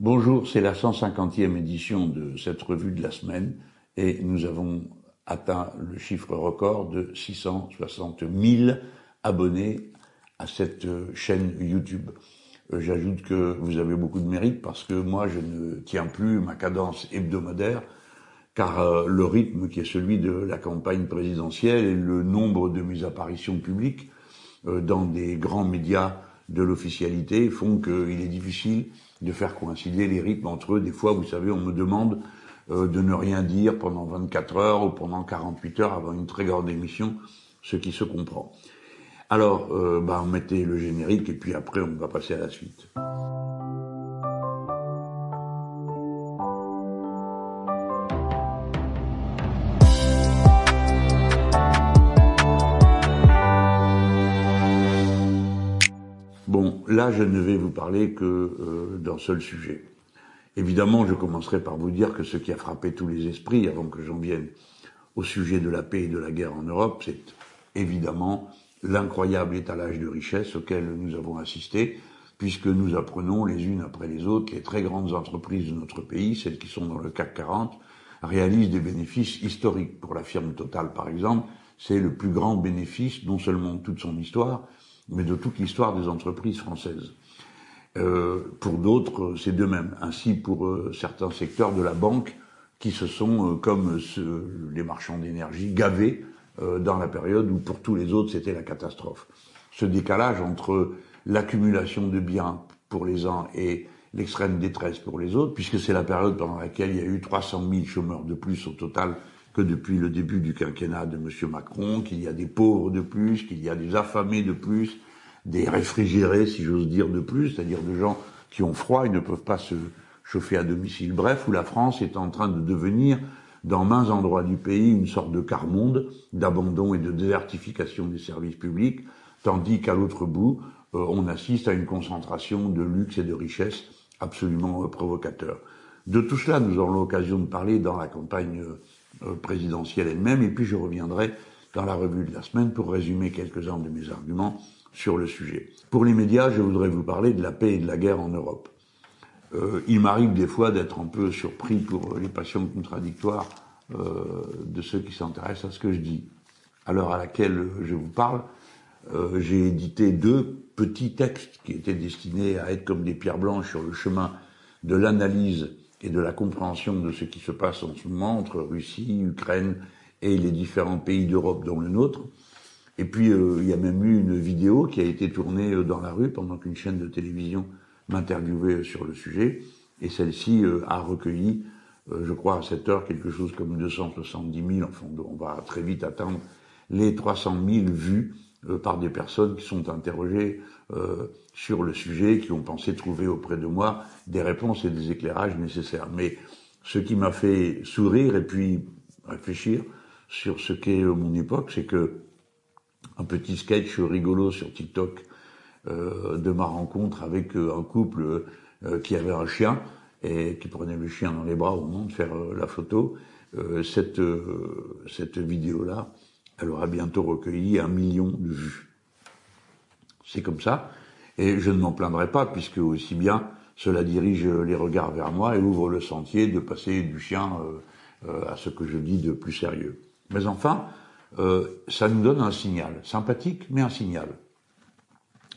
Bonjour, c'est la 150e édition de cette revue de la semaine et nous avons atteint le chiffre record de 660 000 abonnés à cette chaîne YouTube. Euh, j'ajoute que vous avez beaucoup de mérite parce que moi je ne tiens plus ma cadence hebdomadaire car euh, le rythme qui est celui de la campagne présidentielle et le nombre de mes apparitions publiques euh, dans des grands médias de l'officialité font qu'il est difficile de faire coïncider les rythmes entre eux. Des fois, vous savez, on me demande euh, de ne rien dire pendant 24 heures ou pendant 48 heures avant une très grande émission, ce qui se comprend. Alors, euh, bah, on mettait le générique et puis après, on va passer à la suite. Là, je ne vais vous parler que euh, d'un seul sujet. Évidemment, je commencerai par vous dire que ce qui a frappé tous les esprits, avant que j'en vienne au sujet de la paix et de la guerre en Europe, c'est évidemment l'incroyable étalage de richesses auquel nous avons assisté, puisque nous apprenons les unes après les autres, les très grandes entreprises de notre pays, celles qui sont dans le CAC 40, réalisent des bénéfices historiques. Pour la firme Total, par exemple, c'est le plus grand bénéfice, non seulement de toute son histoire, mais de toute l'histoire des entreprises françaises. Euh, pour d'autres, c'est de même. Ainsi, pour euh, certains secteurs de la banque qui se sont, euh, comme les marchands d'énergie, gavés euh, dans la période où pour tous les autres, c'était la catastrophe. Ce décalage entre l'accumulation de biens pour les uns et l'extrême détresse pour les autres, puisque c'est la période pendant laquelle il y a eu 300 000 chômeurs de plus au total que depuis le début du quinquennat de M. Macron, qu'il y a des pauvres de plus, qu'il y a des affamés de plus, des réfrigérés, si j'ose dire, de plus, c'est-à-dire de gens qui ont froid et ne peuvent pas se chauffer à domicile. Bref, où la France est en train de devenir, dans mains endroits du pays, une sorte de quart-monde d'abandon et de désertification des services publics, tandis qu'à l'autre bout, euh, on assiste à une concentration de luxe et de richesse absolument provocateur. De tout cela, nous aurons l'occasion de parler dans la campagne euh, présidentielle elle-même, et puis je reviendrai dans la revue de la semaine pour résumer quelques-uns de mes arguments sur le sujet. Pour les médias, je voudrais vous parler de la paix et de la guerre en Europe. Euh, il m'arrive des fois d'être un peu surpris pour les passions contradictoires euh, de ceux qui s'intéressent à ce que je dis. À l'heure à laquelle je vous parle, euh, j'ai édité deux petits textes qui étaient destinés à être comme des pierres blanches sur le chemin de l'analyse et de la compréhension de ce qui se passe en ce moment entre Russie, Ukraine et les différents pays d'Europe dont le nôtre. Et puis euh, il y a même eu une vidéo qui a été tournée euh, dans la rue pendant qu'une chaîne de télévision m'interviewait euh, sur le sujet. Et celle-ci a recueilli, je crois à cette heure, quelque chose comme 270 000, enfin on va très vite atteindre les 300 000 vues par des personnes qui sont interrogées sur le sujet, qui ont pensé trouver auprès de moi des réponses et des éclairages nécessaires. Mais ce qui m'a fait sourire et puis réfléchir sur ce qu'est mon époque, c'est que un petit sketch rigolo sur TikTok euh, de ma rencontre avec euh, un couple euh, qui avait un chien et qui prenait le chien dans les bras au moment de faire la photo. cette cette vidéo-là, elle aura bientôt recueilli un million de vues. C'est comme ça. Et je ne m'en plaindrai pas, puisque aussi bien cela dirige les regards vers moi et ouvre le sentier de passer du chien à ce que je dis de plus sérieux. Mais enfin, euh, ça nous donne un signal, sympathique, mais un signal.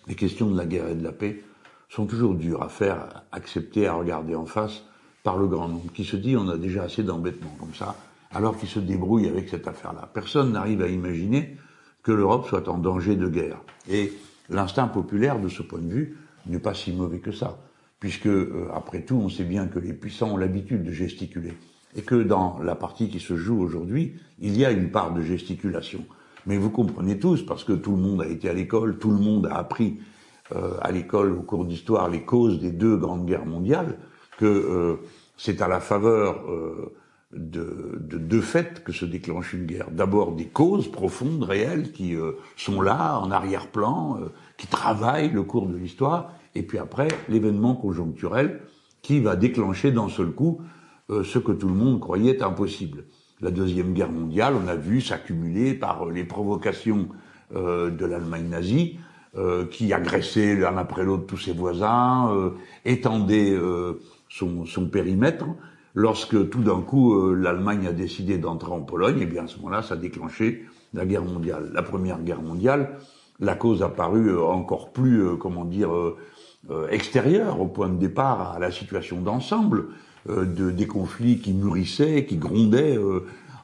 Les questions de la guerre et de la paix sont toujours dures à faire accepter, à regarder en face par le grand nombre, qui se dit on a déjà assez d'embêtements comme ça, alors qu'il se débrouille avec cette affaire-là. Personne n'arrive à imaginer que l'Europe soit en danger de guerre. Et l'instinct populaire, de ce point de vue, n'est pas si mauvais que ça, puisque, euh, après tout, on sait bien que les puissants ont l'habitude de gesticuler et que dans la partie qui se joue aujourd'hui, il y a une part de gesticulation. Mais vous comprenez tous, parce que tout le monde a été à l'école, tout le monde a appris euh, à l'école au cours d'histoire les causes des deux grandes guerres mondiales, que euh, c'est à la faveur euh, de, de, deux faits que se déclenche une guerre. D'abord des causes profondes, réelles, qui euh, sont là, en arrière-plan, euh, qui travaillent le cours de l'histoire, et puis après l'événement conjoncturel qui va déclencher d'un seul coup euh, ce que tout le monde croyait impossible. La Deuxième Guerre mondiale, on a vu s'accumuler par euh, les provocations euh, de l'Allemagne nazie, qui agressait l'un après l'autre tous ses voisins, étendait son, son périmètre, lorsque tout d'un coup euh, l'Allemagne a décidé d'entrer en Pologne, et eh bien à ce moment-là, ça a déclenché la guerre mondiale. La première guerre mondiale, la cause a paru euh, encore plus, euh, comment dire, extérieure au point de départ à la situation d'ensemble de, des conflits qui mûrissaient, qui grondaient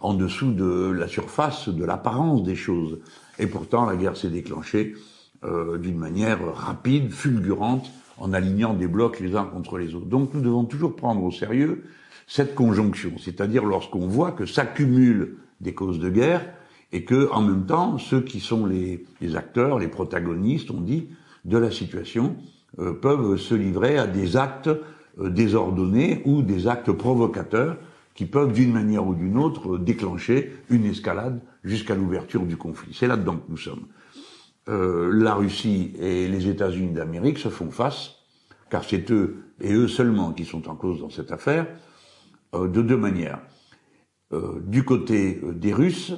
en dessous de la surface, de l'apparence des choses. Et pourtant, la guerre s'est déclenchée d'une manière rapide, fulgurante, en alignant des blocs les uns contre les autres. Donc nous devons toujours prendre au sérieux cette conjonction, c'est-à-dire lorsqu'on voit que s'accumulent des causes de guerre et que, en même temps, ceux qui sont les, acteurs, les protagonistes, on dit, de la situation, euh, peuvent se livrer à des actes euh, désordonnés ou des actes provocateurs qui peuvent, d'une manière ou d'une autre, déclencher une escalade jusqu'à l'ouverture du conflit. C'est là-dedans que nous sommes. Euh, la Russie et les États-Unis d'Amérique se font face, car c'est eux et eux seulement qui sont en cause dans cette affaire, de deux manières. Euh, du côté euh, des Russes,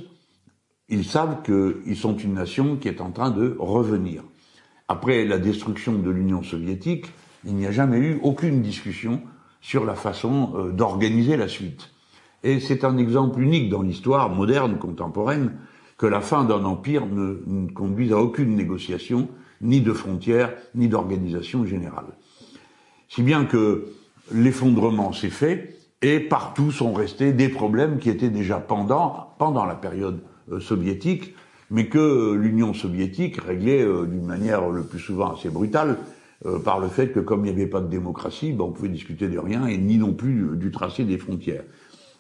ils savent qu'ils sont une nation qui est en train de revenir. Après la destruction de l'Union soviétique, il n'y a jamais eu aucune discussion sur la façon d'organiser la suite. Et c'est un exemple unique dans l'histoire moderne, contemporaine, que la fin d'un empire ne, conduise à aucune négociation, ni de frontières, ni d'organisation générale. Si bien que l'effondrement s'est fait, et partout sont restés des problèmes qui étaient déjà pendant, pendant la période euh, soviétique, mais que euh, l'Union soviétique réglait euh, d'une manière le plus souvent assez brutale, par le fait que comme il n'y avait pas de démocratie, ben, on pouvait discuter de rien, et ni non plus du tracé des frontières.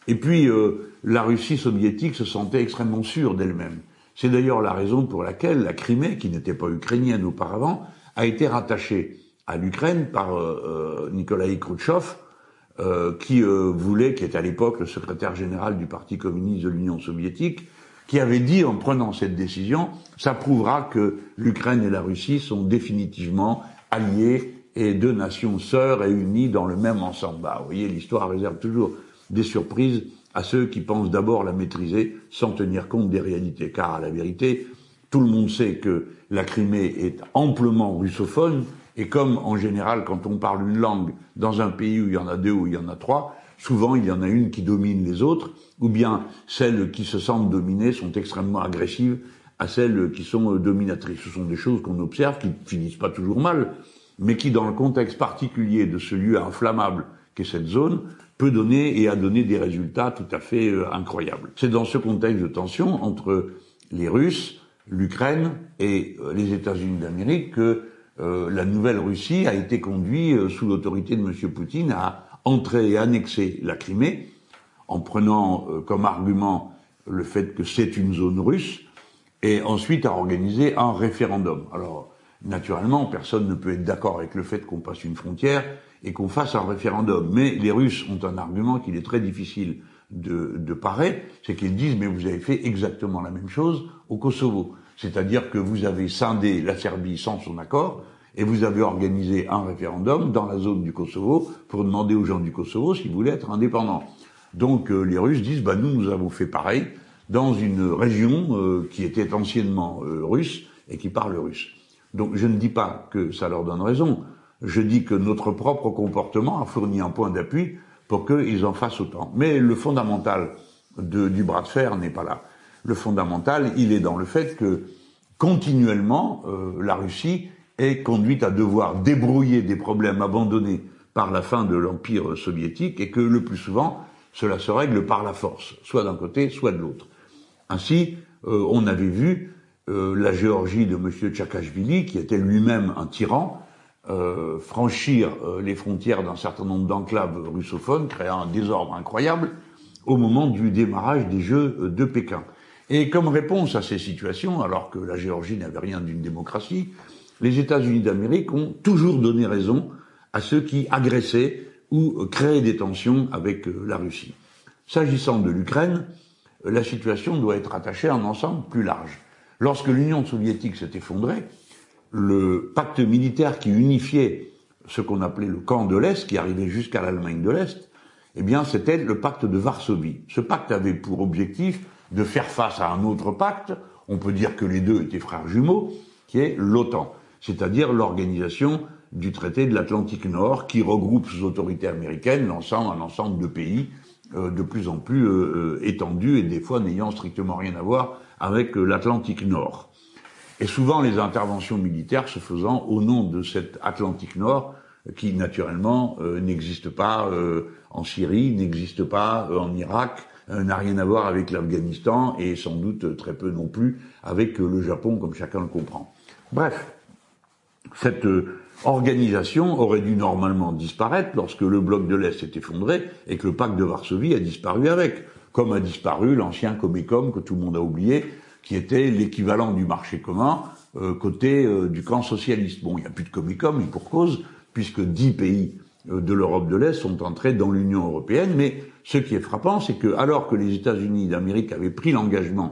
Et puis, la Russie soviétique se sentait extrêmement sûre d'elle-même. C'est d'ailleurs la raison pour laquelle la Crimée, qui n'était pas ukrainienne auparavant, a été rattachée à l'Ukraine par Nikolai Khrouchtchev, euh, qui euh, voulait, qui était à l'époque le secrétaire général du Parti communiste de l'Union soviétique, qui avait dit en prenant cette décision, ça prouvera que l'Ukraine et la Russie sont définitivement alliées et deux nations sœurs et unies dans le même ensemble. Bah, vous voyez, l'histoire réserve toujours des surprises à ceux qui pensent d'abord la maîtriser sans tenir compte des réalités. Car à la vérité, tout le monde sait que la Crimée est amplement russophone, et comme en général, quand on parle une langue dans un pays où il y en a deux ou il y en a trois, souvent il y en a une qui domine les autres, ou bien celles qui se sentent dominées sont extrêmement agressives à celles qui sont euh, dominatrices. Ce sont des choses qu'on observe qui finissent pas toujours mal, mais qui, dans le contexte particulier de ce lieu inflammable qu'est cette zone, peut donner et a donné des résultats tout à fait euh, incroyables. C'est dans ce contexte de tension entre les Russes, l'Ukraine et euh, les États-Unis d'Amérique que euh, la nouvelle Russie a été conduite euh, sous l'autorité de M. Poutine à entrer et annexer la Crimée, en prenant euh, comme argument le fait que c'est une zone russe, et ensuite à organiser un référendum. Alors, naturellement, personne ne peut être d'accord avec le fait qu'on passe une frontière et qu'on fasse un référendum. Mais les Russes ont un argument qu'il est très difficile de, de parer, c'est qu'ils disent mais vous avez fait exactement la même chose au Kosovo. C'est-à-dire que vous avez scindé la Serbie sans son accord, et vous avez organisé un référendum dans la zone du Kosovo pour demander aux gens du Kosovo s'ils voulaient être indépendants. Donc euh, les Russes disent, bah, nous, nous avons fait pareil dans une région euh, qui était anciennement euh, russe et qui parle russe. Donc je ne dis pas que ça leur donne raison, je dis que notre propre comportement a fourni un point d'appui pour qu'ils en fassent autant. Mais le fondamental du bras de fer n'est pas là le fondamental, il est dans le fait que continuellement, euh, la Russie est conduite à devoir débrouiller des problèmes abandonnés par la fin de l'Empire soviétique et que le plus souvent, cela se règle par la force, soit d'un côté, soit de l'autre. Ainsi, euh, on avait vu euh, la Géorgie de M. Tchakashvili, qui était lui-même un tyran, franchir les frontières d'un certain nombre d'enclaves russophones, créant un désordre incroyable au moment du démarrage des Jeux de Pékin. Et comme réponse à ces situations, alors que la Géorgie n'avait rien d'une démocratie, les États-Unis d'Amérique ont toujours donné raison à ceux qui agressaient ou créaient des tensions avec euh, la Russie. S'agissant de l'Ukraine, euh, la situation doit être attachée à un ensemble plus large. Lorsque l'Union soviétique s'est effondrée, le pacte militaire qui unifiait ce qu'on appelait le camp de l'Est, qui arrivait jusqu'à l'Allemagne de l'Est, eh bien, c'était le pacte de Varsovie. Ce pacte avait pour objectif de faire face à un autre pacte, on peut dire que les deux étaient frères jumeaux, qui est l'OTAN, c'est-à-dire l'organisation du traité de l'Atlantique Nord qui regroupe sous autorité américaine l'ensemble, un ensemble de pays euh, de plus en plus euh, étendus et des fois n'ayant strictement rien à voir avec l'Atlantique Nord. Et souvent les interventions militaires se faisant au nom de cet Atlantique Nord qui naturellement n'existe pas en Syrie, n'existe pas en Irak, n'a rien à voir avec l'Afghanistan et sans doute très peu non plus avec le Japon, comme chacun le comprend. Bref, cette euh, organisation aurait dû normalement disparaître lorsque le bloc de l'Est s'est effondré et que le pacte de Varsovie a disparu avec, comme a disparu l'ancien Comecom que tout le monde a oublié, qui était l'équivalent du marché commun euh, côté euh, du camp socialiste. Bon, il n'y a plus de Comecom, et pour cause, puisque dix pays de l'Europe de l'Est sont entrés dans l'Union européenne, mais ce qui est frappant, c'est que alors que les États-Unis d'Amérique avaient pris l'engagement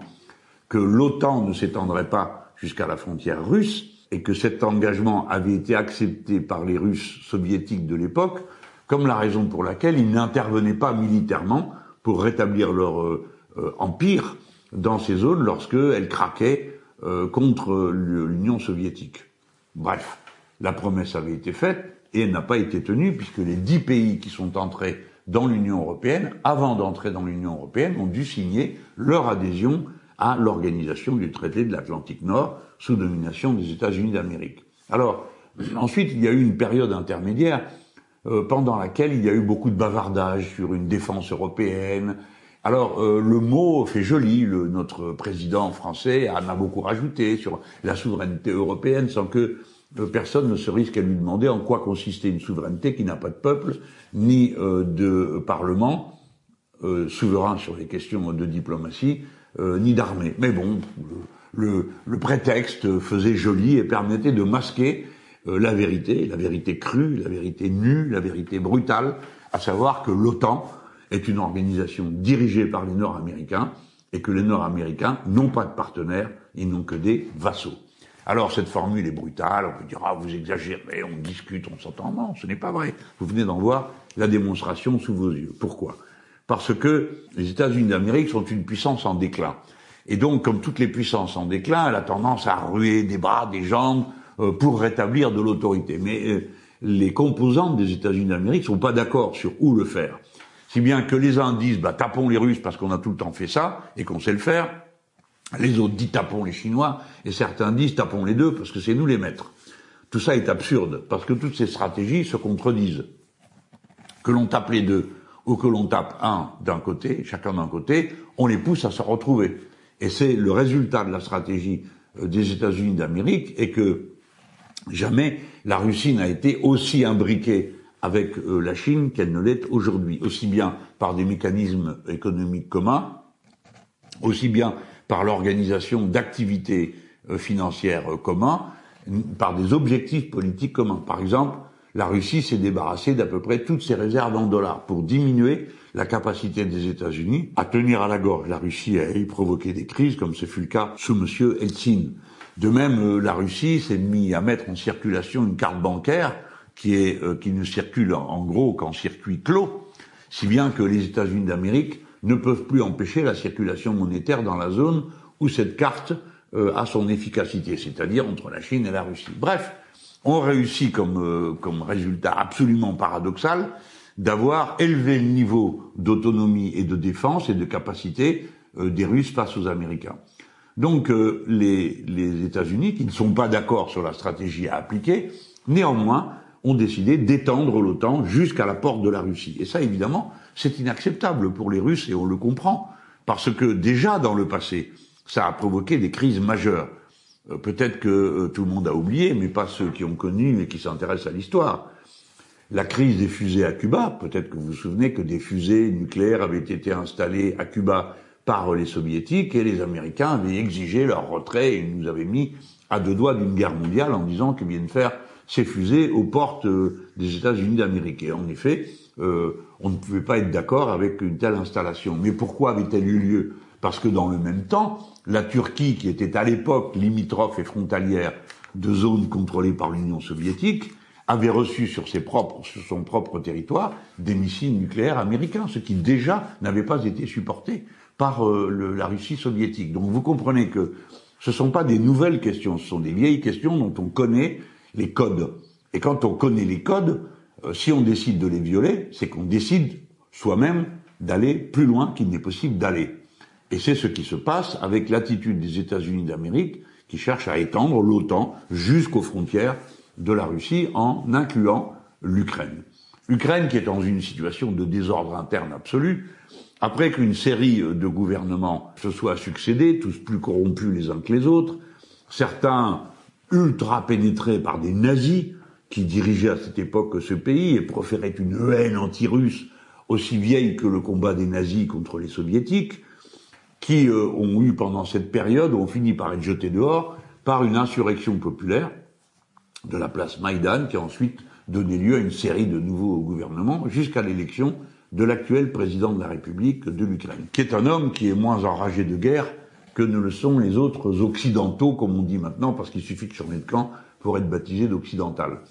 que l'OTAN ne s'étendrait pas jusqu'à la frontière russe, et que cet engagement avait été accepté par les Russes soviétiques de l'époque comme la raison pour laquelle ils n'intervenaient pas militairement pour rétablir leur euh, euh, empire dans ces zones lorsqu'elles craquaient euh, contre l'Union soviétique. Bref, la promesse avait été faite et n'a pas été tenue puisque les dix pays qui sont entrés dans l'Union européenne, avant d'entrer dans l'Union européenne, ont dû signer leur adhésion à l'organisation du traité de l'Atlantique Nord sous domination des États-Unis d'Amérique. Alors, ensuite, il y a eu une période intermédiaire euh, pendant laquelle il y a eu beaucoup de bavardage sur une défense européenne. Alors, euh, le mot fait joli, le, notre président français en a beaucoup rajouté sur la souveraineté européenne sans que personne ne se risque à lui demander en quoi consistait une souveraineté qui n'a pas de peuple ni de parlement souverain sur les questions de diplomatie euh, ni d'armée. Mais bon, le, le, prétexte faisait joli et permettait de masquer euh, la vérité, la vérité crue, la vérité nue, la vérité brutale, à savoir que l'OTAN est une organisation dirigée par les Nord-Américains et que les Nord-Américains n'ont pas de partenaires, ils n'ont que des vassaux. Alors cette formule est brutale, on peut dire ah vous exagérez, on discute, on s'entend. Non, ce n'est pas vrai. Vous venez d'en voir la démonstration sous vos yeux. Pourquoi? Parce que les États-Unis d'Amérique sont une puissance en déclin. Et donc, comme toutes les puissances en déclin, elle a tendance à ruer des bras, des jambes euh, pour rétablir de l'autorité. Mais euh, les composantes des États-Unis d'Amérique sont pas d'accord sur où le faire. Si bien que les uns disent, bah, tapons les Russes parce qu'on a tout le temps fait ça et qu'on sait le faire. Les autres disent, tapons les Chinois. Et certains disent, tapons les deux parce que c'est nous les maîtres. Tout ça est absurde parce que toutes ces stratégies se contredisent. Que l'on tape les deux ou que l'on tape un d'un côté, chacun d'un côté, on les pousse à se retrouver. Et c'est le résultat de la stratégie euh, des États-Unis d'Amérique et que jamais la Russie n'a été aussi imbriquée avec euh, la Chine qu'elle ne l'est aujourd'hui, aussi bien par des mécanismes économiques communs, aussi bien par l'organisation d'activités euh, financières communs, par des objectifs politiques communs. Par exemple, la Russie s'est débarrassée d'à peu près toutes ses réserves en dollars pour diminuer la capacité des États-Unis à tenir à la gorge la Russie a provoqué des crises, comme ce fut le cas sous M. Eltsine. De même, euh, la Russie s'est mise à mettre en circulation une carte bancaire euh, qui ne circule en, gros qu'en circuit clos, si bien que les États-Unis d'Amérique ne peuvent plus empêcher la circulation monétaire dans la zone où cette carte euh, a son efficacité, c'est-à-dire entre la Chine et la Russie. Bref, ont réussi comme, euh, résultat absolument paradoxal d'avoir élevé le niveau d'autonomie et de défense et de capacité euh, des Russes face aux Américains. Donc euh, les, les États-Unis, qui ne sont pas d'accord sur la stratégie à appliquer, néanmoins ont décidé d'étendre l'OTAN jusqu'à la porte de la Russie. Et ça, évidemment, c'est inacceptable pour les Russes et on le comprend, parce que déjà dans le passé, ça a provoqué des crises majeures. Euh, peut-être que euh, tout le monde a oublié, mais pas ceux qui ont connu et qui s'intéressent à l'histoire. La crise des fusées à Cuba, peut-être que vous vous souvenez que des fusées nucléaires avaient été installées à Cuba par les soviétiques et les Américains avaient exigé leur retrait et nous avaient mis à deux doigts d'une guerre mondiale en disant qu'ils viennent faire ces fusées aux portes euh, des États-Unis d'Amérique. Et en effet, on ne pouvait pas être d'accord avec une telle installation. Mais pourquoi avait-elle eu lieu? Parce que dans le même temps, la Turquie, qui était à l'époque limitrophe et frontalière de zones contrôlées par l'Union soviétique, avait reçu sur, ses propres, sur son propre territoire des missiles nucléaires américains, ce qui déjà n'avait pas été supporté par euh, la Russie soviétique. Donc vous comprenez que ce ne sont pas des nouvelles questions, ce sont des vieilles questions dont on connaît les codes. Et quand on connaît les codes, euh, si on décide de les violer, c'est qu'on décide soi-même d'aller plus loin qu'il n'est possible d'aller. Et c'est ce qui se passe avec l'attitude des États-Unis d'Amérique qui cherchent à étendre l'OTAN jusqu'aux frontières de la Russie en incluant l'Ukraine. L'Ukraine qui est dans une situation de désordre interne absolu, après qu'une série de gouvernements se soient succédés, tous plus corrompus les uns que les autres, certains ultra pénétrés par des nazis qui dirigeaient à cette époque ce pays et proféraient une haine anti-russe aussi vieille que le combat des nazis contre les soviétiques, qui euh, ont eu pendant cette période, ont fini par être jetés dehors par une insurrection populaire de la place Maïdan, qui a ensuite donné lieu à une série de nouveaux gouvernements jusqu'à l'élection de l'actuel président de la République de l'Ukraine, qui est un homme qui est moins enragé de guerre que ne le sont les autres occidentaux, comme on dit maintenant, parce qu'il suffit de changer de camp pour être baptisé d'occidental.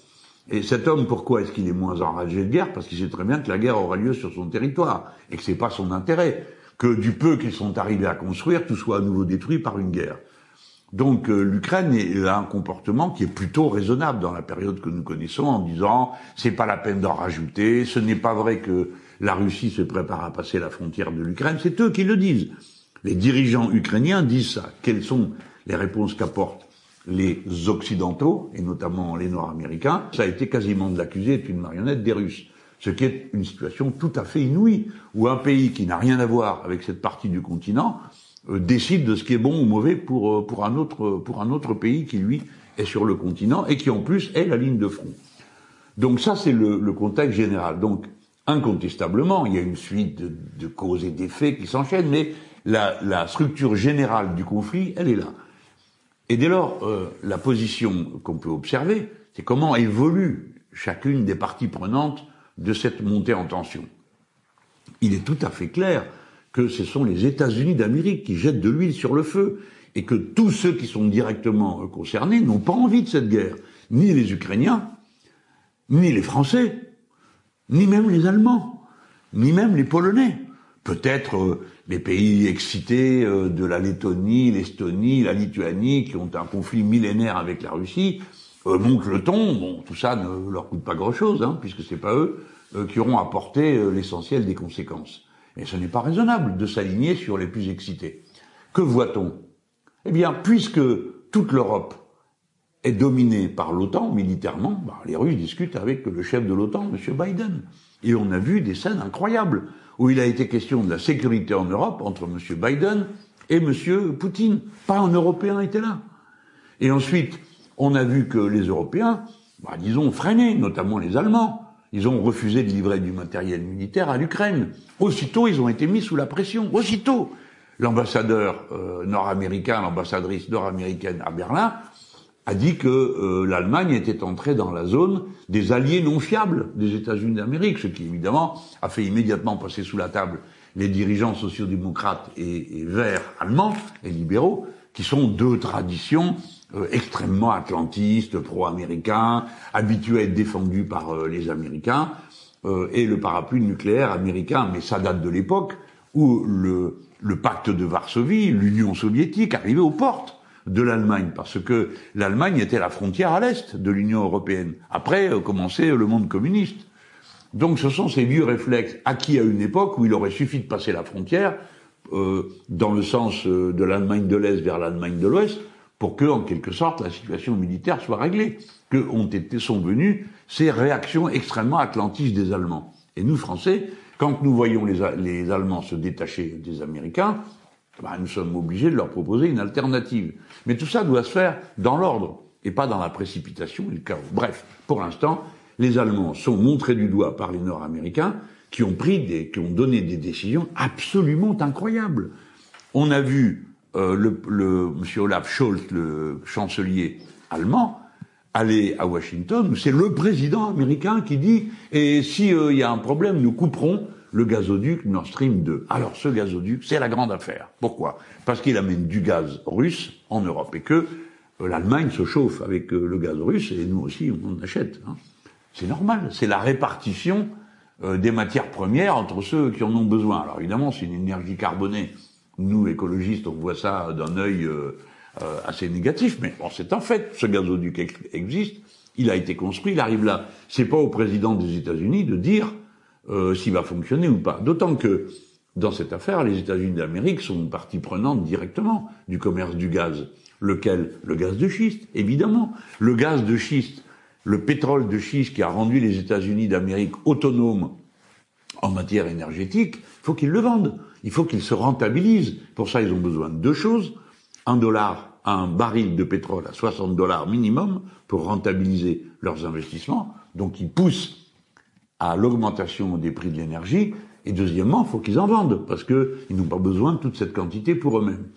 Et cet homme, pourquoi est-ce qu'il est moins enragé de guerre? Parce qu'il sait très bien que la guerre aura lieu sur son territoire et que c'est pas son intérêt que du peu qu'ils sont arrivés à construire, tout soit à nouveau détruit par une guerre. Donc euh, l'Ukraine a un comportement qui est plutôt raisonnable dans la période que nous connaissons, en disant c'est pas la peine d'en rajouter, ce n'est pas vrai que la Russie se prépare à passer la frontière de l'Ukraine, c'est eux qui le disent. Les dirigeants ukrainiens disent ça. Quelles sont les réponses qu'apportent les Occidentaux, et notamment les Nord-Américains? Ça a été quasiment de l'accuser d'être une marionnette des Russes. Ce qui est une situation tout à fait inouïe, où un pays qui n'a rien à voir avec cette partie du continent euh, décide de ce qui est bon ou mauvais pour, euh, pour, un autre, pour un autre pays qui, lui, est sur le continent et qui, en plus, est la ligne de front. Donc ça, c'est le, le, contexte général. Donc, incontestablement, il y a une suite de, de causes et d'effets qui s'enchaînent, mais la, la, structure générale du conflit, elle est là. Et dès lors, euh, la position qu'on peut observer, c'est comment évolue chacune des parties prenantes de cette montée en tension. Il est tout à fait clair que ce sont les États-Unis d'Amérique qui jettent de l'huile sur le feu et que tous ceux qui sont directement concernés n'ont pas envie de cette guerre, ni les Ukrainiens, ni les Français, ni même les Allemands, ni même les Polonais. Peut-être euh, les pays excités euh, de la Lettonie, l'Estonie, la Lituanie, qui ont un conflit millénaire avec la Russie, euh, montent le ton. Bon, tout ça ne leur coûte pas grand-chose, hein, puisque c'est pas eux euh, qui auront apporté euh, l'essentiel des conséquences. Et ce n'est pas raisonnable de s'aligner sur les plus excités. Que voit-on? Eh bien, puisque toute l'Europe est dominée par l'OTAN militairement, bah, les Russes discutent avec le chef de l'OTAN, M. Biden. Et on a vu des scènes incroyables où il a été question de la sécurité en Europe entre M. Biden et M. Poutine. Pas un Européen était là. Et ensuite, on a vu que les Européens, bah, disons, freinaient, notamment les Allemands. Ils ont refusé de livrer du matériel militaire à l'Ukraine. Aussitôt, ils ont été mis sous la pression. Aussitôt, l'ambassadeur euh, nord-américain, l'ambassadrice nord-américaine à Berlin, a dit que euh, l'Allemagne était entrée dans la zone des alliés non fiables des États-Unis d'Amérique, ce qui évidemment a fait immédiatement passer sous la table les dirigeants sociodémocrates et, et verts allemands et libéraux, qui sont deux traditions euh, extrêmement atlantiste, pro-américain, habitué à être défendu par euh, les Américains, et le parapluie nucléaire américain, mais ça date de l'époque où le, le pacte de Varsovie, l'Union soviétique, arrivait aux portes de l'Allemagne, parce que l'Allemagne était la frontière à l'est de l'Union européenne. Après commençait le monde communiste. Donc ce sont ces vieux réflexes acquis à une époque où il aurait suffi de passer la frontière euh, dans le sens de l'Allemagne de l'Est vers l'Allemagne de l'Ouest pour que, en quelque sorte, la situation militaire soit réglée, que ont été, sont venues ces réactions extrêmement atlantistes des Allemands. Et nous, Français, quand nous voyons les, les Allemands se détacher des Américains, bah, nous sommes obligés de leur proposer une alternative. Mais tout ça doit se faire dans l'ordre, et pas dans la précipitation et le chaos. Bref, pour l'instant, les Allemands sont montrés du doigt par les Nord-Américains, qui ont pris des, qui ont donné des décisions absolument incroyables. On a vu euh, le, le monsieur Olaf Scholz, le chancelier allemand, aller à Washington, c'est le président américain qui dit et si euh, il y a un problème, nous couperons le gazoduc Nord Stream 2. Alors ce gazoduc, c'est la grande affaire. Pourquoi? Parce qu'il amène du gaz russe en Europe et que euh, l'Allemagne se chauffe avec euh, le gaz russe et nous aussi on achète. Hein. C'est normal, c'est la répartition euh, des matières premières entre ceux qui en ont besoin. Alors évidemment, c'est une énergie carbonée nous, écologistes, on voit ça d'un œil assez négatif, mais bon, c'est un fait. Ce gazoduc existe. Il a été construit, il arrive là. C'est pas au président des États-Unis de dire euh, s'il va fonctionner ou pas. D'autant que dans cette affaire, les États-Unis d'Amérique sont une partie prenante directement du commerce du gaz. Lequel? Le gaz de schiste, évidemment. Le gaz de schiste, le pétrole de schiste qui a rendu les États-Unis d'Amérique autonomes en matière énergétique, il faut qu'ils le vendent. Il faut qu'ils se rentabilisent. Pour ça, ils ont besoin de deux choses. Un dollar, un baril de pétrole à 60 dollars minimum pour rentabiliser leurs investissements. Donc, ils poussent à l'augmentation des prix de l'énergie. Et deuxièmement, il faut qu'ils en vendent, parce qu'ils n'ont pas besoin de toute cette quantité pour eux-mêmes.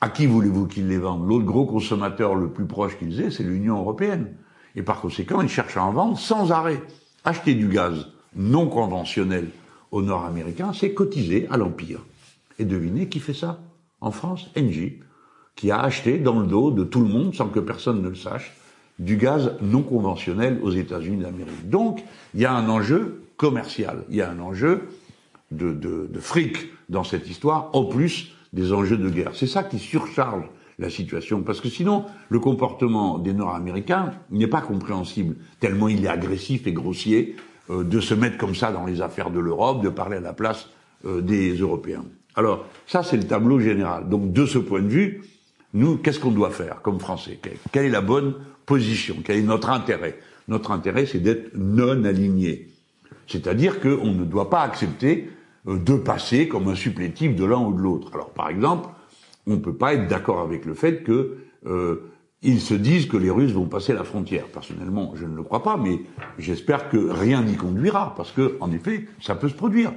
À qui voulez-vous qu'ils les vendent? L'autre gros consommateur le plus proche qu'ils aient, c'est l'Union européenne. Et par conséquent, ils cherchent à en vendre sans arrêt. Acheter du gaz non conventionnel aux Nord-Américains, c'est cotiser à l'Empire. Et devinez qui fait ça? En France, Engie, qui a acheté dans le dos de tout le monde, sans que personne ne le sache, du gaz non conventionnel aux États-Unis d'Amérique. Donc, il y a un enjeu commercial, il y a un enjeu de, de, de fric dans cette histoire, en plus des enjeux de guerre. C'est ça qui surcharge la situation, parce que sinon, le comportement des Nord-Américains n'est pas compréhensible, tellement il est agressif et grossier euh, de se mettre comme ça dans les affaires de l'Europe, de parler à la place euh, des Européens. Alors, ça c'est le tableau général. Donc, de ce point de vue, nous, qu'est-ce qu'on doit faire comme Français? Quelle est la bonne position Quel est notre intérêt Notre intérêt, c'est d'être non aligné. C'est-à-dire qu'on ne doit pas accepter euh, de passer comme un supplétif de l'un ou de l'autre. Alors, par exemple, on ne peut pas être d'accord avec le fait que euh, ils se disent que les Russes vont passer la frontière. Personnellement, je ne le crois pas, mais j'espère que rien n'y conduira, parce que, en effet, ça peut se produire.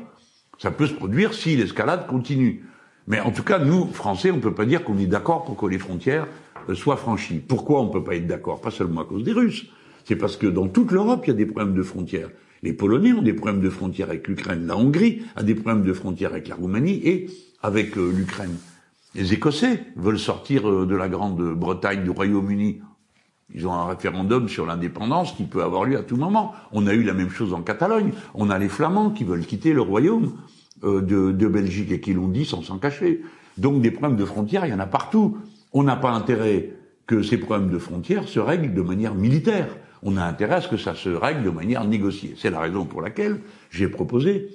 Ça peut se produire si l'escalade continue. Mais en tout cas, nous, Français, on ne peut pas dire qu'on est d'accord pour que les frontières euh, soient franchies. Pourquoi on ne peut pas être d'accord? Pas seulement à cause des Russes. C'est parce que dans toute l'Europe, il y a des problèmes de frontières. Les Polonais ont des problèmes de frontières avec l'Ukraine. La Hongrie a des problèmes de frontières avec la Roumanie et avec euh, l'Ukraine. Les Écossais veulent sortir euh, de la Grande-Bretagne, du Royaume-Uni. Ils ont un référendum sur l'indépendance qui peut avoir lieu à tout moment. On a eu la même chose en Catalogne. On a les Flamands qui veulent quitter le royaume de, de, Belgique et qui l'ont dit sans s'en cacher. Donc des problèmes de frontières, il y en a partout. On n'a pas intérêt que ces problèmes de frontières se règlent de manière militaire. On a intérêt à ce que ça se règle de manière négociée. C'est la raison pour laquelle j'ai proposé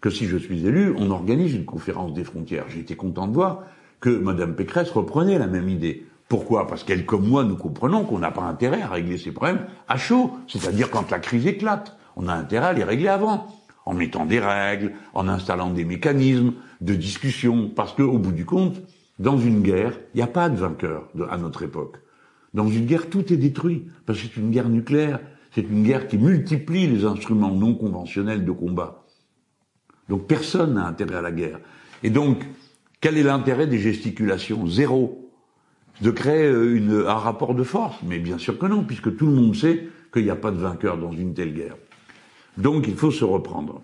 que si je suis élu, on organise une conférence des frontières. J'ai été content de voir que Mme Pécresse reprenait la même idée. Pourquoi? Parce qu'elle, comme moi, nous comprenons qu'on n'a pas intérêt à régler ces problèmes à chaud, c'est-à-dire quand la crise éclate. On a intérêt à les régler avant, en mettant des règles, en installant des mécanismes de discussion, parce qu'au bout du compte, dans une guerre, il n'y a pas de vainqueur à notre époque. Dans une guerre, tout est détruit, parce que c'est une guerre nucléaire, c'est une guerre qui multiplie les instruments non conventionnels de combat. Donc personne n'a intérêt à la guerre. Et donc, quel est l'intérêt des gesticulations? Zéro. De créer euh, un rapport de force? Mais bien sûr que non, puisque tout le monde sait qu'il n'y a pas de vainqueur dans une telle guerre. Donc il faut se reprendre.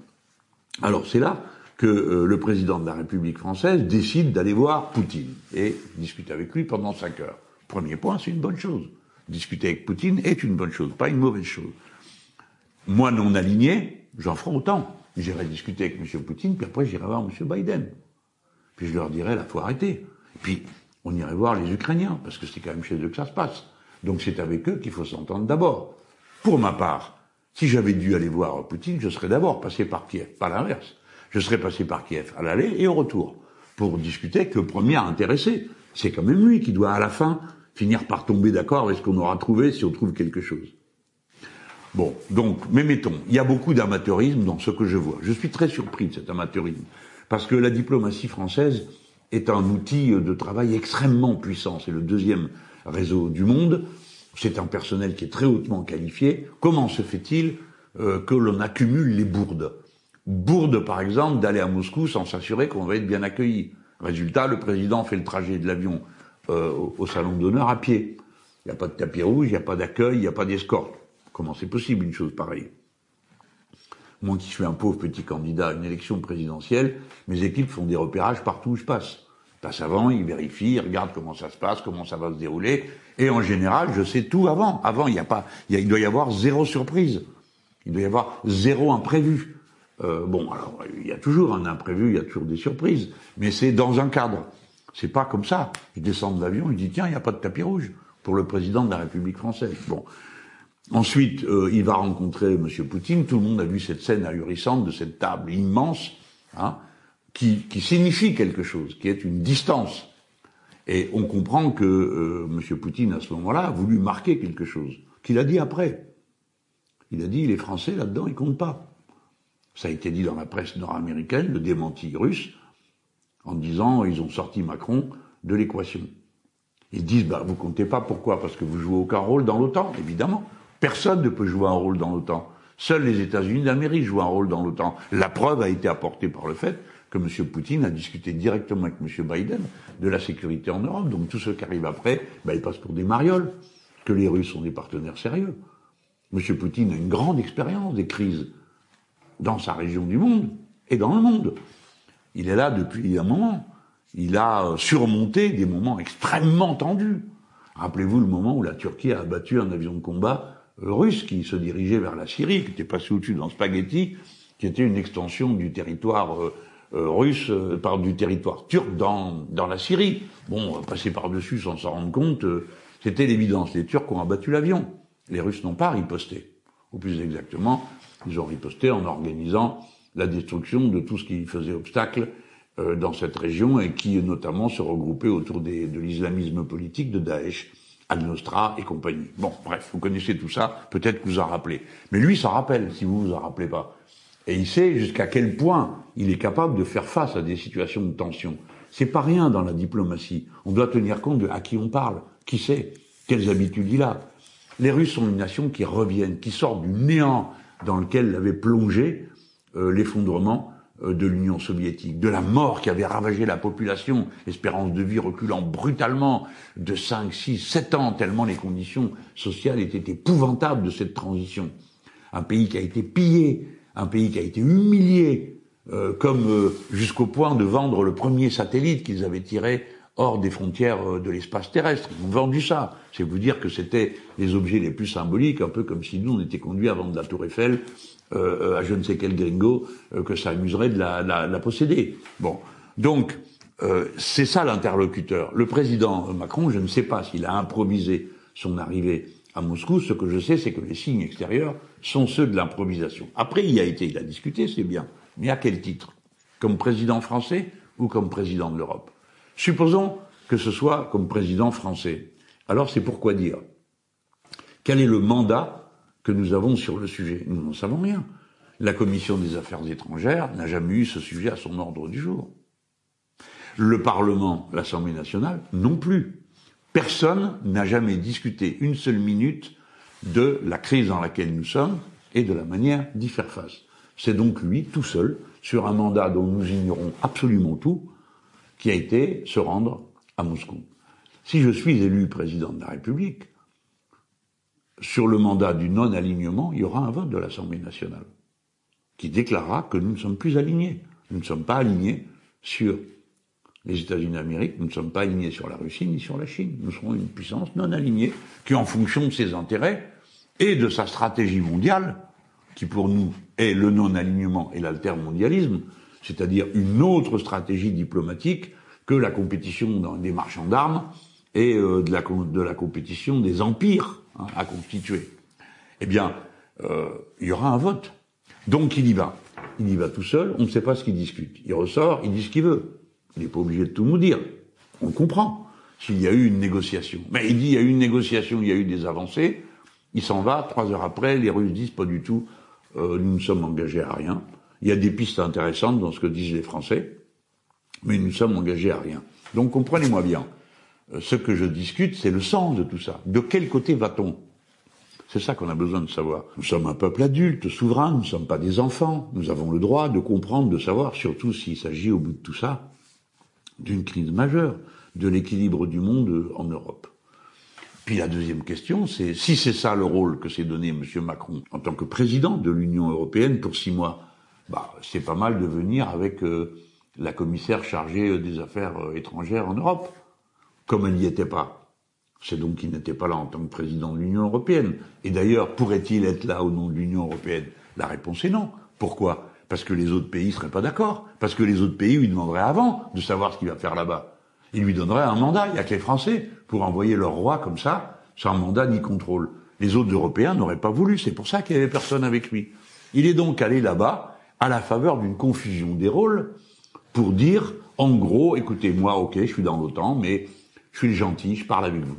Alors c'est là que euh, le président de la République française décide d'aller voir Poutine et discuter avec lui pendant cinq heures. Premier point, c'est une bonne chose. Discuter avec Poutine est une bonne chose, pas une mauvaise chose. Moi non aligné, j'en ferai autant. J'irai discuter avec M. Poutine, puis après j'irai voir M. Biden. Puis je leur dirai, là, faut arrêter. Puis, on irait voir les Ukrainiens, parce que c'est quand même chez eux que ça se passe. Donc c'est avec eux qu'il faut s'entendre d'abord. Pour ma part, si j'avais dû aller voir Poutine, je serais d'abord passé par Kiev, pas l'inverse. Je serais passé par Kiev à l'aller et au retour, pour discuter le premier intéressé. C'est quand même lui qui doit, à la fin, finir par tomber d'accord avec ce qu'on aura trouvé si on trouve quelque chose. Bon, donc, mais mettons, il y a beaucoup d'amateurisme dans ce que je vois. Je suis très surpris de cet amateurisme. Parce que la diplomatie française est un outil de travail extrêmement puissant. C'est le deuxième réseau du monde. C'est un personnel qui est très hautement qualifié. Comment se fait-il euh, que l'on accumule les bourdes? Bourde, par exemple, d'aller à Moscou sans s'assurer qu'on va être bien accueilli. Résultat, le président fait le trajet de l'avion euh, au salon d'honneur à pied. Il n'y a pas de tapis rouge, il n'y a pas d'accueil, il n'y a pas d'escorte. Comment c'est possible une chose pareille? Moi qui suis un pauvre petit candidat à une élection présidentielle, mes équipes font des repérages partout où je passe. Ils passent avant, ils vérifient, ils regardent comment ça se passe, comment ça va se dérouler. Et en général, je sais tout avant. Avant, il n'y a pas, il, doit y avoir zéro surprise. Il doit y avoir zéro imprévu. Euh, bon, alors il y a toujours un imprévu, il y a toujours des surprises, mais c'est dans un cadre. C'est pas comme ça. Je descend de l'avion, il dit tiens, il n'y a pas de tapis rouge pour le président de la République française. Bon, Ensuite, euh, il va rencontrer M. Poutine. Tout le monde a vu cette scène ahurissante de cette table immense, hein, qui, qui, signifie quelque chose, qui est une distance. Et on comprend que euh, M. Poutine, à ce moment-là, a voulu marquer quelque chose, qu'il a dit après. Il a dit, les Français, là-dedans, ils comptent pas. Ça a été dit dans la presse nord-américaine, le démenti russe, en disant, ils ont sorti Macron de l'équation. Ils disent, bah, vous comptez pas, pourquoi? Parce que vous jouez aucun rôle dans l'OTAN, évidemment. Personne ne peut jouer un rôle dans l'OTAN. Seuls les États-Unis d'Amérique jouent un rôle dans l'OTAN. La preuve a été apportée par le fait que M. Poutine a discuté directement avec M. Biden de la sécurité en Europe. Donc tout ce qui arrive après, bah, il passe pour des marioles, que les Russes sont des partenaires sérieux. M. Poutine a une grande expérience des crises dans sa région du monde et dans le monde. Il est là depuis un moment. Il a surmonté des moments extrêmement tendus. Rappelez-vous le moment où la Turquie a abattu un avion de combat russe qui se dirigeait vers la Syrie, qui était passé au-dessus dans Spaghetti, qui était une extension du territoire euh, euh, russe, euh, par du territoire turc dans, dans la Syrie. Bon, passer par-dessus sans s'en rendre compte, c'était l'évidence. Les Turcs ont abattu l'avion. Les Russes n'ont pas riposté. Ou plus exactement, ils ont riposté en organisant la destruction de tout ce qui faisait obstacle dans cette région et qui notamment se regroupait autour des, de l'islamisme politique de Daesh. Al-Nostra et compagnie. Bon, bref, vous connaissez tout ça, peut-être que vous en rappelez. Mais lui s'en rappelle, si vous vous en rappelez pas. Et il sait jusqu'à quel point il est capable de faire face à des situations de tension. C'est pas rien dans la diplomatie. On doit tenir compte de à qui on parle, qui sait, quelles habitudes il a? Les Russes sont une nation qui reviennent, qui sort du néant dans lequel avait plongé euh, l'effondrement euh, de l'Union soviétique, de la mort qui avait ravagé la population, espérance de vie reculant brutalement de 5, 6, 7 ans, tellement les conditions sociales étaient épouvantables de cette transition. Un pays qui a été pillé, un pays qui a été humilié, euh, comme jusqu'au point de vendre le premier satellite qu'ils avaient tiré hors des frontières de l'espace terrestre. Ils ont vendu ça. C'est vous dire que c'était les objets les plus symboliques, un peu comme si nous on était conduits à vendre la Tour Eiffel euh, à je ne sais quel gringo euh, que ça amuserait de la, posséder. Bon, donc euh, c'est ça l'interlocuteur. Le président Macron, je ne sais pas s'il a improvisé son arrivée à Moscou. Ce que je sais, c'est que les signes extérieurs sont ceux de l'improvisation. Après, il y a été, il a discuté, c'est bien. Mais à quel titre? Comme président français ou comme président de l'Europe? Supposons que ce soit comme président français. Alors c'est pourquoi dire? Quel est le mandat que nous avons sur le sujet? Nous n'en savons rien. La commission des affaires étrangères n'a jamais eu ce sujet à son ordre du jour. Le Parlement, l'Assemblée nationale, non plus. Personne n'a jamais discuté une seule minute de la crise dans laquelle nous sommes et de la manière d'y faire face. C'est donc lui, tout seul, sur un mandat dont nous ignorons absolument tout, qui a été se rendre à Moscou. Si je suis élu président de la République, sur le mandat du non-alignement, il y aura un vote de l'Assemblée nationale qui déclarera que nous ne sommes plus alignés. Nous ne sommes pas alignés sur les États-Unis d'Amérique, nous ne sommes pas alignés sur la Russie ni sur la Chine. Nous serons une puissance non alignée qui, en fonction de ses intérêts et de sa stratégie mondiale, qui pour nous est le non-alignement et l'altermondialisme, c'est-à-dire une autre stratégie diplomatique que la compétition des marchands d'armes et euh, de, la, de la compétition des empires Hein, à constituer, eh bien, euh, il y aura un vote. Donc il y va. Il y va tout seul, on ne sait pas ce qu'il discute. Il ressort, il dit ce qu'il veut. Il n'est pas obligé de tout nous dire. On comprend s'il y a eu une négociation. Mais il dit il y a eu une négociation, il y a eu des avancées. Il s'en va, trois heures après, les Russes disent pas du tout, euh, nous ne sommes engagés à rien. Il y a des pistes intéressantes dans ce que disent les Français, mais nous sommes engagés à rien. Donc comprenez-moi bien, euh, ce que je discute, c'est le sens de tout ça. De quel côté va-t-on? C'est ça qu'on a besoin de savoir. Nous sommes un peuple adulte, souverain, nous ne sommes pas des enfants. Nous avons le droit de comprendre, de savoir, surtout s'il s'agit au bout de tout ça, d'une crise majeure de l'équilibre du monde en Europe. Puis la deuxième question, c'est si c'est ça le rôle que s'est donné M. Macron en tant que président de l'Union européenne pour six mois, bah, c'est pas mal de venir avec euh, la commissaire chargée des affaires euh, étrangères en Europe comme elle n'y était pas. C'est donc qu'il n'était pas là en tant que président de l'Union européenne. Et d'ailleurs, pourrait-il être là au nom de l'Union européenne? La réponse est non. Pourquoi? Parce que les autres pays seraient pas d'accord. Parce que les autres pays lui demanderaient avant de savoir ce qu'il va faire là-bas. Ils lui donneraient un mandat. Il n'y a que les Français pour envoyer leur roi comme ça, sans mandat ni contrôle. Les autres Européens n'auraient pas voulu. C'est pour ça qu'il n'y avait personne avec lui. Il est donc allé là-bas à la faveur d'une confusion des rôles pour dire, en gros, écoutez, moi, ok, je suis dans l'OTAN, mais je suis gentil, je parle avec vous.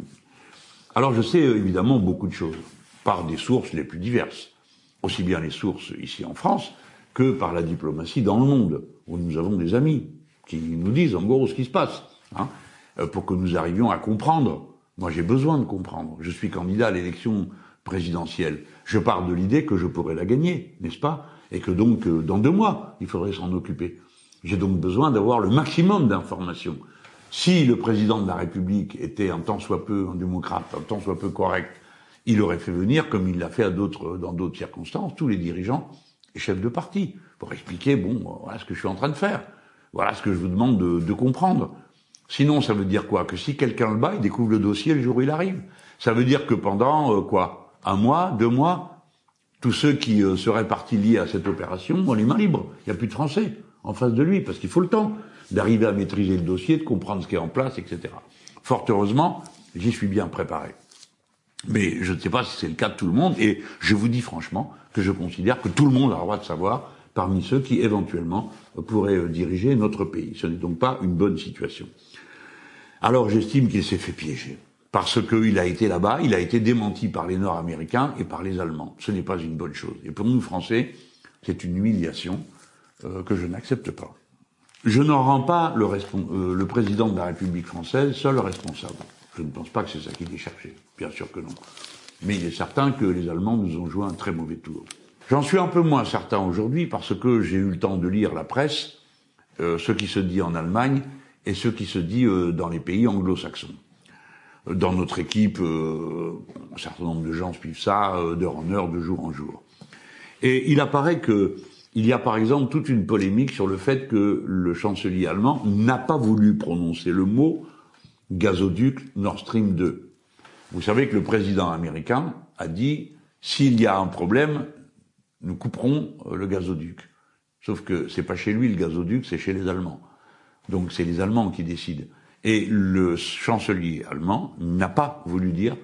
Alors je sais évidemment beaucoup de choses, par des sources les plus diverses, aussi bien les sources ici en France que par la diplomatie dans le monde, où nous avons des amis qui nous disent en gros ce qui se passe, hein, pour que nous arrivions à comprendre. Moi j'ai besoin de comprendre. Je suis candidat à l'élection présidentielle. Je pars de l'idée que je pourrais la gagner, n'est-ce pas? Et que donc, euh, dans deux mois, il faudrait s'en occuper. J'ai donc besoin d'avoir le maximum d'informations. Si le président de la République était un tant soit peu un démocrate, un tant soit peu correct, il aurait fait venir, comme il l'a fait à d'autres, dans d'autres circonstances, tous les dirigeants et chefs de parti pour expliquer, bon, voilà ce que je suis en train de faire. Voilà ce que je vous demande de, de comprendre. Sinon, ça veut dire quoi? Que si quelqu'un le bat, il découvre le dossier le jour où il arrive. Ça veut dire que pendant, euh, quoi? Un mois, deux mois, tous ceux qui euh, seraient partis liés à cette opération ont les mains libres. Il n'y a plus de Français en face de lui, parce qu'il faut le temps d'arriver à maîtriser le dossier, de comprendre ce qui est en place, etc. Fort heureusement, j'y suis bien préparé. Mais je ne sais pas si c'est le cas de tout le monde, et je vous dis franchement que je considère que tout le monde a le droit de savoir parmi ceux qui éventuellement pourraient euh, diriger notre pays. Ce n'est donc pas une bonne situation. Alors j'estime qu'il s'est fait piéger parce qu'il a été là-bas, il a été démenti par les Nord-Américains et par les Allemands. Ce n'est pas une bonne chose. Et pour nous, Français, c'est une humiliation euh, que je n'accepte pas. Je n'en rends pas le, euh, le, président de la République française seul responsable. Je ne pense pas que c'est ça qu'il ait cherché. Bien sûr que non. Mais il est certain que les Allemands nous ont joué un très mauvais tour. J'en suis un peu moins certain aujourd'hui parce que j'ai eu le temps de lire la presse, euh, ce qui se dit en Allemagne et ce qui se dit dans les pays anglo-saxons dans notre équipe, euh, un certain nombre de gens suivent ça d'heure en heure, de jour en jour. Et il apparaît que il y a par exemple toute une polémique sur le fait que le chancelier allemand n'a pas voulu prononcer le mot gazoduc Nord Stream 2. Vous savez que le président américain a dit s'il y a un problème, nous couperons euh, le gazoduc. Sauf que c'est pas chez lui le gazoduc, c'est chez les Allemands. Donc c'est les Allemands qui décident. Et le chancelier allemand n'a pas voulu dire,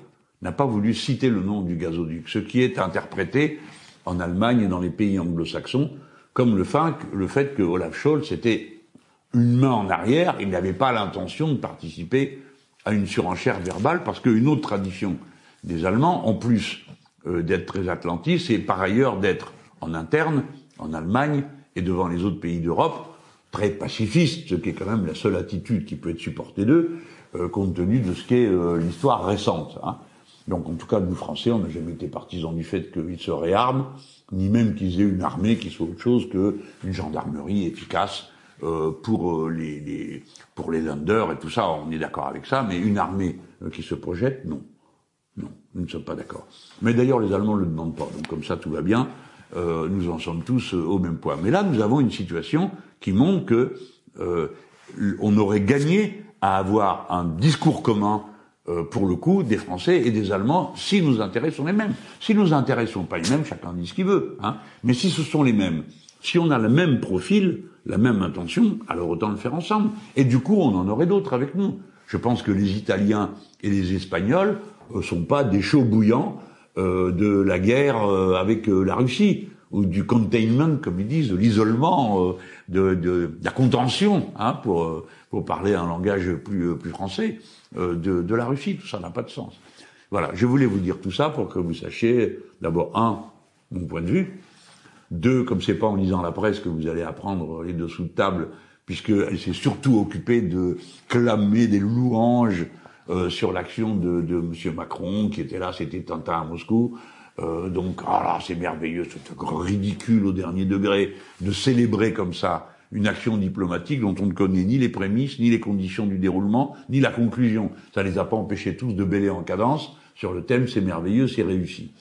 n'a pas voulu citer le nom du gazoduc, ce qui est interprété en Allemagne et dans les pays anglo-saxons comme le fait, que Olaf Scholz était une main en arrière, il n'avait pas l'intention de participer à une surenchère verbale, parce qu'une autre tradition des Allemands, en plus euh, d'être très atlantistes, c'est par ailleurs d'être en interne, en Allemagne et devant les autres pays d'Europe, très pacifiste, ce qui est quand même la seule attitude qui peut être supportée d'eux, euh, compte tenu de ce qu'est euh, l'histoire récente. Hein. Donc en tout cas, nous Français, on n'a jamais été partisans du fait qu'ils se réarment, ni même qu'ils aient une armée qui soit autre chose qu'une gendarmerie efficace euh, pour les, les, pour les landers et tout ça. On est d'accord avec ça, mais une armée qui se projette, non. Non, nous ne sommes pas d'accord. Mais d'ailleurs, les Allemands ne le demandent pas. Donc comme ça, tout va bien. Euh, nous en sommes tous au même point. Mais là, nous avons une situation qui montre que euh, on aurait gagné à avoir un discours commun euh, pour le coup des Français et des Allemands si nos intérêts sont les mêmes. Si nos intérêts sont pas les mêmes, chacun dit ce qu'il veut. Hein. Mais si ce sont les mêmes, si on a le même profil, la même intention, alors autant le faire ensemble. Et du coup, on en aurait d'autres avec nous. Je pense que les Italiens et les Espagnols euh, sont pas des chauds bouillants euh, de la guerre euh, avec la Russie ou du containment, comme ils disent, de l'isolement, de, de, la contention, hein, pour, pour parler un langage plus, plus français, de, de la Russie. Tout ça n'a pas de sens. Voilà, je voulais vous dire tout ça pour que vous sachiez, d'abord, un, mon point de vue, deux, comme c'est pas en lisant la presse que vous allez apprendre les dessous de table, puisqu'elle s'est surtout occupée de clamer des louanges euh, sur l'action de, de M. Macron, qui était là, c'était Tintin à Moscou. Euh, donc, ah c'est merveilleux, c'est ridicule au dernier degré de célébrer comme ça une action diplomatique dont on ne connaît ni les prémices, ni les conditions du déroulement, ni la conclusion. Ça les a pas empêchés tous de bêler en cadence sur le thème c'est merveilleux, c'est réussi.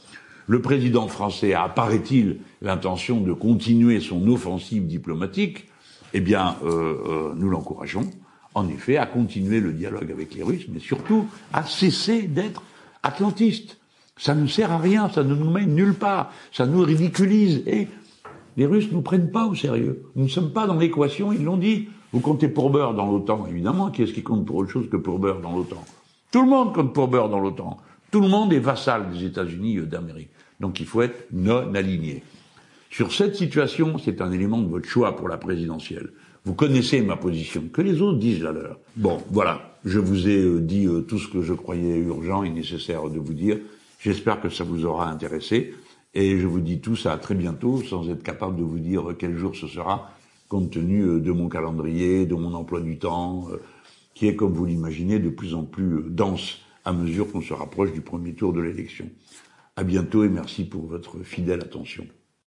Le président français a, paraît-il, l'intention de continuer son offensive diplomatique? Eh bien, euh, euh, nous l'encourageons, en effet, à continuer le dialogue avec les Russes, mais surtout à cesser d'être atlantistes. Ça ne sert à rien, ça ne nous mène nulle part, ça nous ridiculise. Et les Russes ne nous prennent pas au sérieux. Nous ne sommes pas dans l'équation, ils l'ont dit. Vous comptez pour beurre dans l'OTAN, évidemment. Qui est-ce qui compte pour autre chose que pour beurre dans l'OTAN? Tout le monde compte pour beurre dans l'OTAN. Tout le monde est vassal des États-Unis d'Amérique. Donc il faut être non aligné. Sur cette situation, c'est un élément de votre choix pour la présidentielle. Vous connaissez ma position, que les autres disent la leur. Bon, voilà, je vous ai euh, dit euh, tout ce que je croyais urgent et nécessaire de vous dire. J'espère que ça vous aura intéressé. Et je vous dis tout ça à très bientôt, sans être capable de vous dire quel jour ce sera, compte tenu euh, de mon calendrier, de mon emploi du temps, qui est, comme vous l'imaginez, de plus en plus dense à mesure qu'on se rapproche du premier tour de l'élection. À bientôt et merci pour votre fidèle attention.